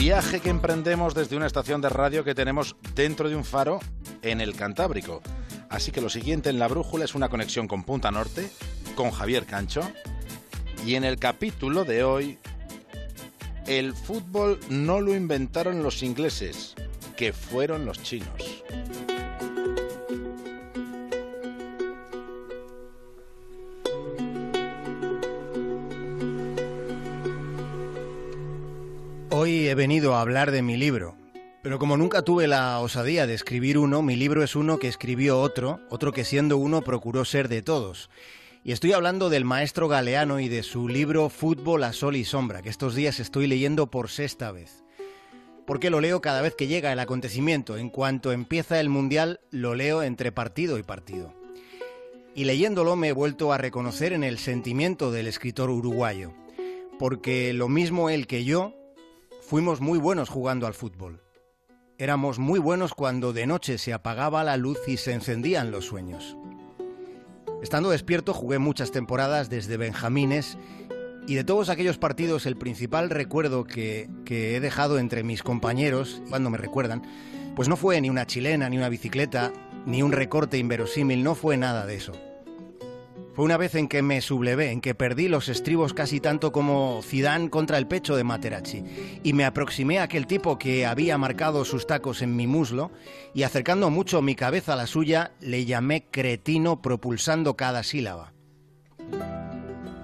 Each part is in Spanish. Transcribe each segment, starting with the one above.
Viaje que emprendemos desde una estación de radio que tenemos dentro de un faro en el Cantábrico. Así que lo siguiente en la brújula es una conexión con Punta Norte, con Javier Cancho. Y en el capítulo de hoy, el fútbol no lo inventaron los ingleses, que fueron los chinos. He venido a hablar de mi libro, pero como nunca tuve la osadía de escribir uno, mi libro es uno que escribió otro, otro que siendo uno procuró ser de todos. Y estoy hablando del maestro Galeano y de su libro Fútbol a Sol y Sombra, que estos días estoy leyendo por sexta vez. Porque lo leo cada vez que llega el acontecimiento. En cuanto empieza el Mundial, lo leo entre partido y partido. Y leyéndolo me he vuelto a reconocer en el sentimiento del escritor uruguayo. Porque lo mismo él que yo, Fuimos muy buenos jugando al fútbol. Éramos muy buenos cuando de noche se apagaba la luz y se encendían los sueños. Estando despierto jugué muchas temporadas desde Benjamines y de todos aquellos partidos el principal recuerdo que, que, he dejado entre mis compañeros, cuando me recuerdan, pues no fue ni una chilena, ni una bicicleta, ni un recorte inverosímil, no fue nada de eso. Fue una vez en que me sublevé, en que perdí los estribos casi tanto como Zidane contra el pecho de Materazzi y me aproximé a aquel tipo que había marcado sus tacos en mi muslo y acercando mucho mi cabeza a la suya le llamé cretino propulsando cada sílaba.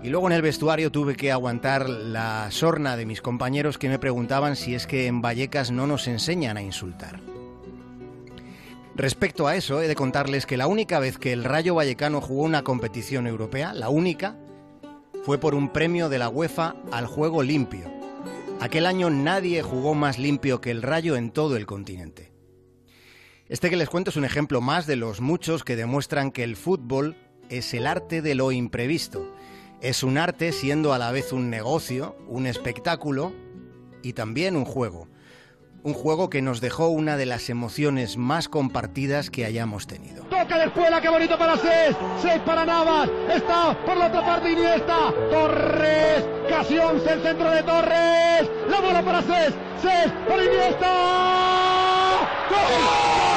Y luego en el vestuario tuve que aguantar la sorna de mis compañeros que me preguntaban si es que en Vallecas no nos enseñan a insultar. Respecto a eso, he de contarles que la única vez que el Rayo Vallecano jugó una competición europea, la única, fue por un premio de la UEFA al juego limpio. Aquel año nadie jugó más limpio que el Rayo en todo el continente. Este que les cuento es un ejemplo más de los muchos que demuestran que el fútbol es el arte de lo imprevisto. Es un arte siendo a la vez un negocio, un espectáculo y también un juego un juego que nos dejó una de las emociones más compartidas que hayamos tenido. Toca de escuela, qué bonito para seis, seis para Navas, está por la otra parte Iniesta, Torres, casi once el centro de Torres, la bola para seis, seis para Iniesta, ¡Gol!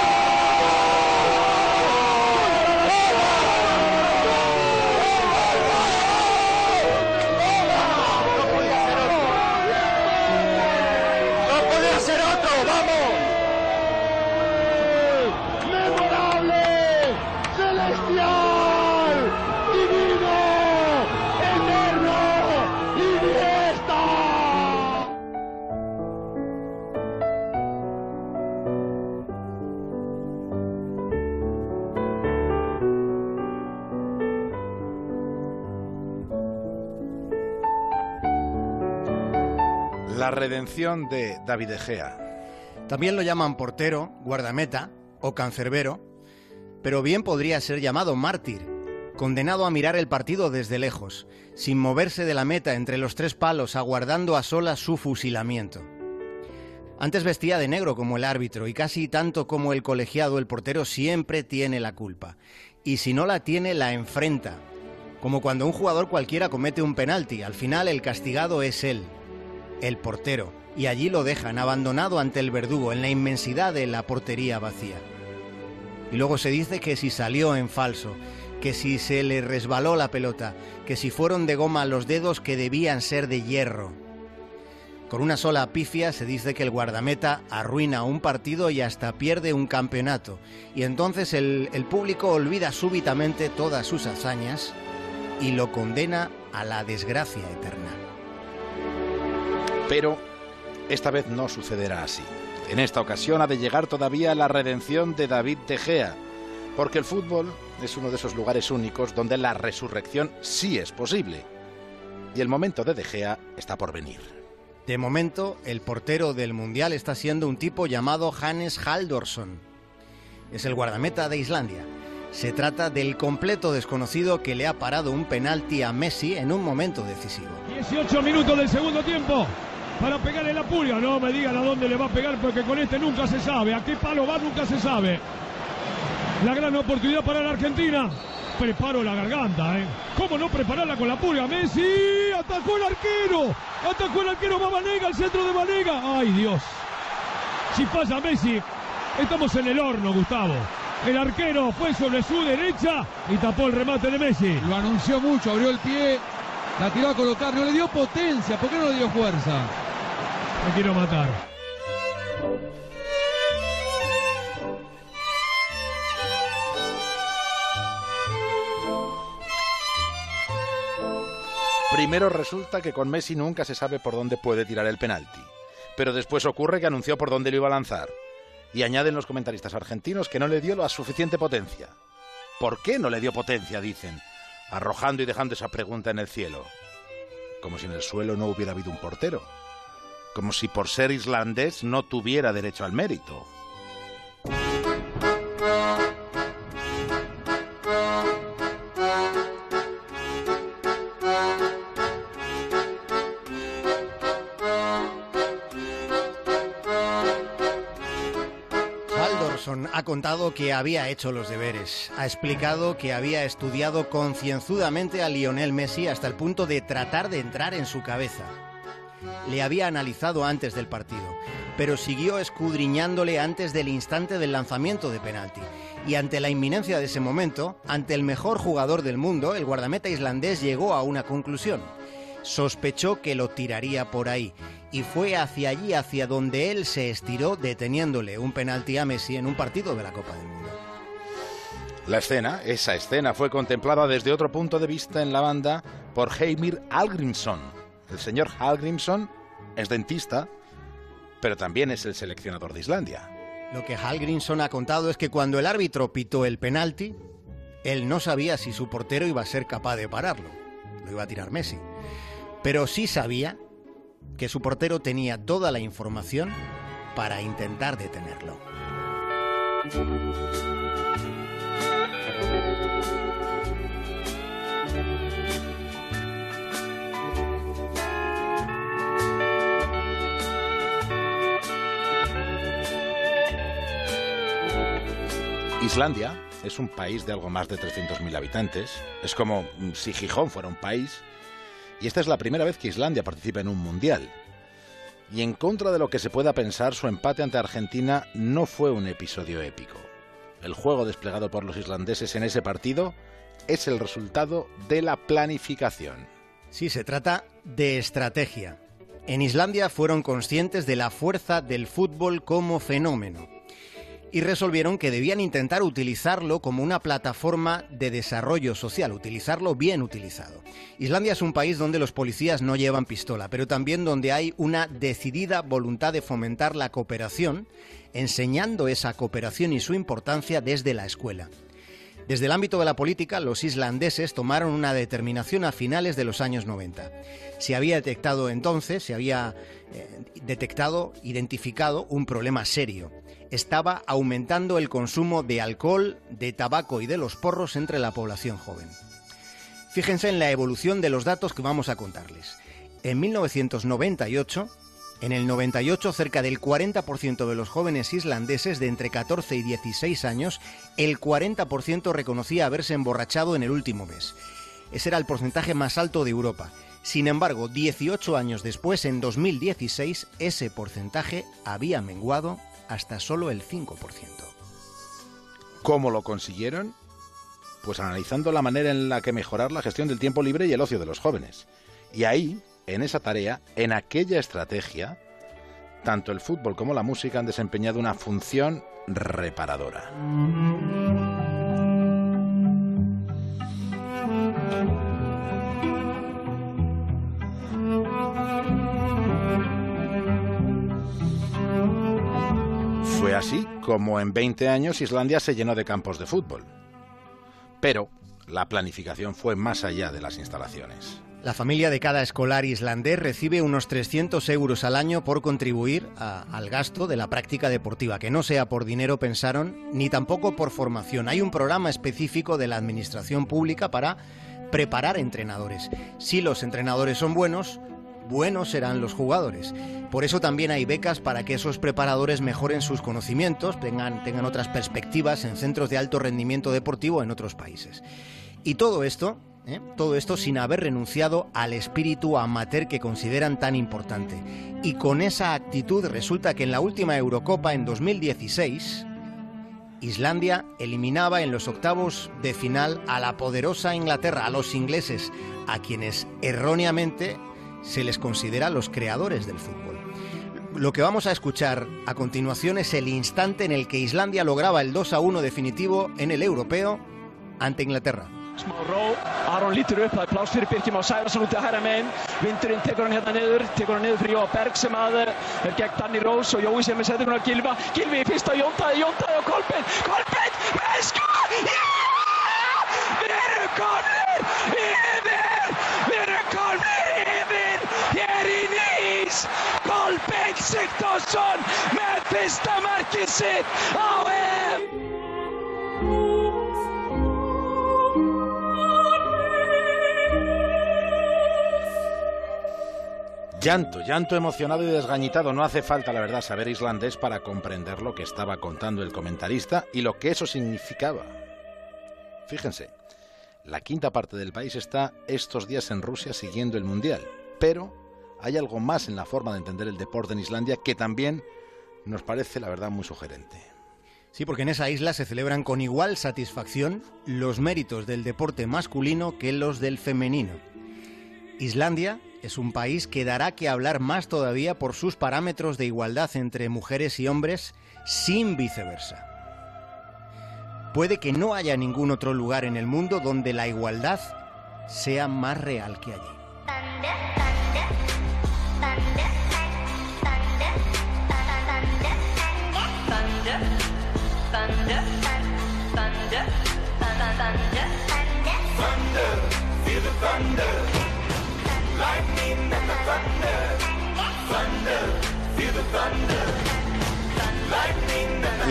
Redención de David Egea. También lo llaman portero, guardameta o cancerbero, pero bien podría ser llamado mártir, condenado a mirar el partido desde lejos, sin moverse de la meta entre los tres palos, aguardando a solas su fusilamiento. Antes vestía de negro como el árbitro y casi tanto como el colegiado, el portero siempre tiene la culpa. Y si no la tiene, la enfrenta. Como cuando un jugador cualquiera comete un penalti, al final el castigado es él, el portero, y allí lo dejan abandonado ante el verdugo en la inmensidad de la portería vacía. Y luego se dice que si salió en falso, que si se le resbaló la pelota, que si fueron de goma los dedos que debían ser de hierro. Con una sola pifia se dice que el guardameta arruina un partido y hasta pierde un campeonato, y entonces el, el público olvida súbitamente todas sus hazañas y lo condena a la desgracia eterna. Pero esta vez no sucederá así. En esta ocasión ha de llegar todavía la redención de David De Gea, porque el fútbol es uno de esos lugares únicos donde la resurrección sí es posible. Y el momento de De Gea está por venir. De momento, el portero del Mundial está siendo un tipo llamado Hannes Haldorsson. Es el guardameta de Islandia. Se trata del completo desconocido que le ha parado un penalti a Messi en un momento decisivo. 18 minutos del segundo tiempo para pegarle la puria. No me digan a dónde le va a pegar porque con este nunca se sabe. A qué palo va nunca se sabe. La gran oportunidad para la Argentina. preparo la garganta, ¿eh? ¿Cómo no prepararla con la pulga? Messi, atacó el arquero, atacó el arquero, va Vanega, al centro de Vanega. Ay Dios, si falla Messi, estamos en el horno, Gustavo. El arquero fue sobre su derecha y tapó el remate de Messi. Lo anunció mucho, abrió el pie, la tiró a colocar, no le dio potencia, ¿por qué no le dio fuerza? Me quiero matar. Primero resulta que con Messi nunca se sabe por dónde puede tirar el penalti. Pero después ocurre que anunció por dónde lo iba a lanzar. Y añaden los comentaristas argentinos que no le dio la suficiente potencia. ¿Por qué no le dio potencia? dicen, arrojando y dejando esa pregunta en el cielo. Como si en el suelo no hubiera habido un portero. Como si por ser islandés no tuviera derecho al mérito. Ha contado que había hecho los deberes, ha explicado que había estudiado concienzudamente a Lionel Messi hasta el punto de tratar de entrar en su cabeza. Le había analizado antes del partido, pero siguió escudriñándole antes del instante del lanzamiento de penalti. Y ante la inminencia de ese momento, ante el mejor jugador del mundo, el guardameta islandés llegó a una conclusión. Sospechó que lo tiraría por ahí y fue hacia allí, hacia donde él se estiró, deteniéndole un penalti a Messi en un partido de la Copa del Mundo. La escena, esa escena, fue contemplada desde otro punto de vista en la banda por Heimir Algrimsson. El señor Algrimsson es dentista, pero también es el seleccionador de Islandia. Lo que Hallgrímsson ha contado es que cuando el árbitro pitó el penalti, él no sabía si su portero iba a ser capaz de pararlo. Lo iba a tirar Messi. Pero sí sabía que su portero tenía toda la información para intentar detenerlo. Islandia es un país de algo más de 300.000 habitantes. Es como si Gijón fuera un país. Y esta es la primera vez que Islandia participa en un mundial. Y en contra de lo que se pueda pensar, su empate ante Argentina no fue un episodio épico. El juego desplegado por los islandeses en ese partido es el resultado de la planificación. Sí, se trata de estrategia. En Islandia fueron conscientes de la fuerza del fútbol como fenómeno y resolvieron que debían intentar utilizarlo como una plataforma de desarrollo social, utilizarlo bien utilizado. Islandia es un país donde los policías no llevan pistola, pero también donde hay una decidida voluntad de fomentar la cooperación, enseñando esa cooperación y su importancia desde la escuela. Desde el ámbito de la política, los islandeses tomaron una determinación a finales de los años 90. Se había detectado entonces, se había eh, detectado, identificado un problema serio. Estaba aumentando el consumo de alcohol, de tabaco y de los porros entre la población joven. Fíjense en la evolución de los datos que vamos a contarles. En 1998, en el 98, cerca del 40% de los jóvenes islandeses de entre 14 y 16 años, el 40% reconocía haberse emborrachado en el último mes. Ese era el porcentaje más alto de Europa. Sin embargo, 18 años después, en 2016, ese porcentaje había menguado hasta solo el 5%. ¿Cómo lo consiguieron? Pues analizando la manera en la que mejorar la gestión del tiempo libre y el ocio de los jóvenes. Y ahí en esa tarea, en aquella estrategia, tanto el fútbol como la música han desempeñado una función reparadora. Fue así como en 20 años Islandia se llenó de campos de fútbol. Pero la planificación fue más allá de las instalaciones. La familia de cada escolar islandés recibe unos 300 euros al año por contribuir al gasto de la práctica deportiva, que no sea por dinero, pensaron, ni tampoco por formación. Hay un programa específico de la Administración Pública para preparar entrenadores. Si los entrenadores son buenos, buenos serán los jugadores. Por eso también hay becas para que esos preparadores mejoren sus conocimientos, tengan, tengan otras perspectivas en centros de alto rendimiento deportivo en otros países. Y todo esto, ¿eh? todo esto sin haber renunciado al espíritu amateur que consideran tan importante. Y con esa actitud resulta que en la última Eurocopa en 2016, Islandia eliminaba en los octavos de final a la poderosa Inglaterra, a los ingleses, a quienes erróneamente se les considera los creadores del fútbol. Lo que vamos a escuchar a continuación es el instante en el que Islandia lograba el 2 a 1 definitivo en el europeo ante Inglaterra. smá ró, Aron lítur upp, það er pláss fyrir Birkjum á Sævarsson út í hæra megin vindurinn tekur hann hérna niður, tekur hann niður fyrir Jóa Berg sem að er gegn Danny Rose og Jói sem er setur hann á Gilva Gilvi í fyrsta Jóntaði, Jóntaði og Kolbeinn Kolbeinn með sko Á EM Llanto, llanto emocionado y desgañitado. No hace falta, la verdad, saber islandés para comprender lo que estaba contando el comentarista y lo que eso significaba. Fíjense, la quinta parte del país está estos días en Rusia siguiendo el Mundial, pero hay algo más en la forma de entender el deporte en Islandia que también nos parece, la verdad, muy sugerente. Sí, porque en esa isla se celebran con igual satisfacción los méritos del deporte masculino que los del femenino. Islandia es un país que dará que hablar más todavía por sus parámetros de igualdad entre mujeres y hombres sin viceversa. Puede que no haya ningún otro lugar en el mundo donde la igualdad sea más real que allí.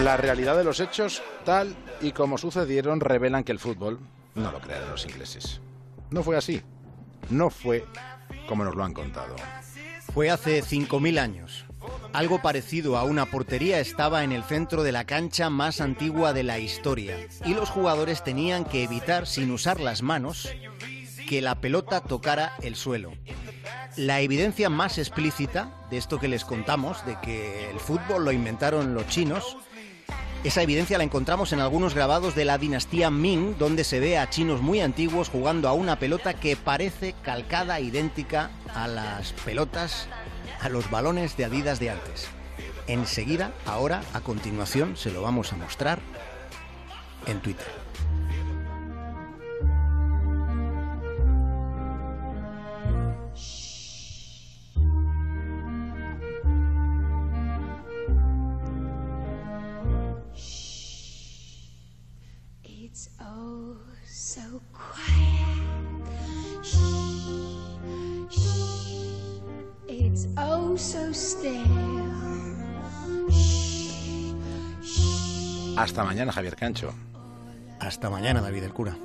La realidad de los hechos, tal y como sucedieron, revelan que el fútbol no lo crearon los ingleses. No fue así. No fue como nos lo han contado. Fue hace 5.000 años. Algo parecido a una portería estaba en el centro de la cancha más antigua de la historia y los jugadores tenían que evitar, sin usar las manos, que la pelota tocara el suelo. La evidencia más explícita de esto que les contamos, de que el fútbol lo inventaron los chinos, esa evidencia la encontramos en algunos grabados de la dinastía Ming, donde se ve a chinos muy antiguos jugando a una pelota que parece calcada, idéntica a las pelotas, a los balones de Adidas de antes. Enseguida, ahora, a continuación, se lo vamos a mostrar en Twitter. Hasta mañana, Javier Cancho. Hasta mañana, David el cura.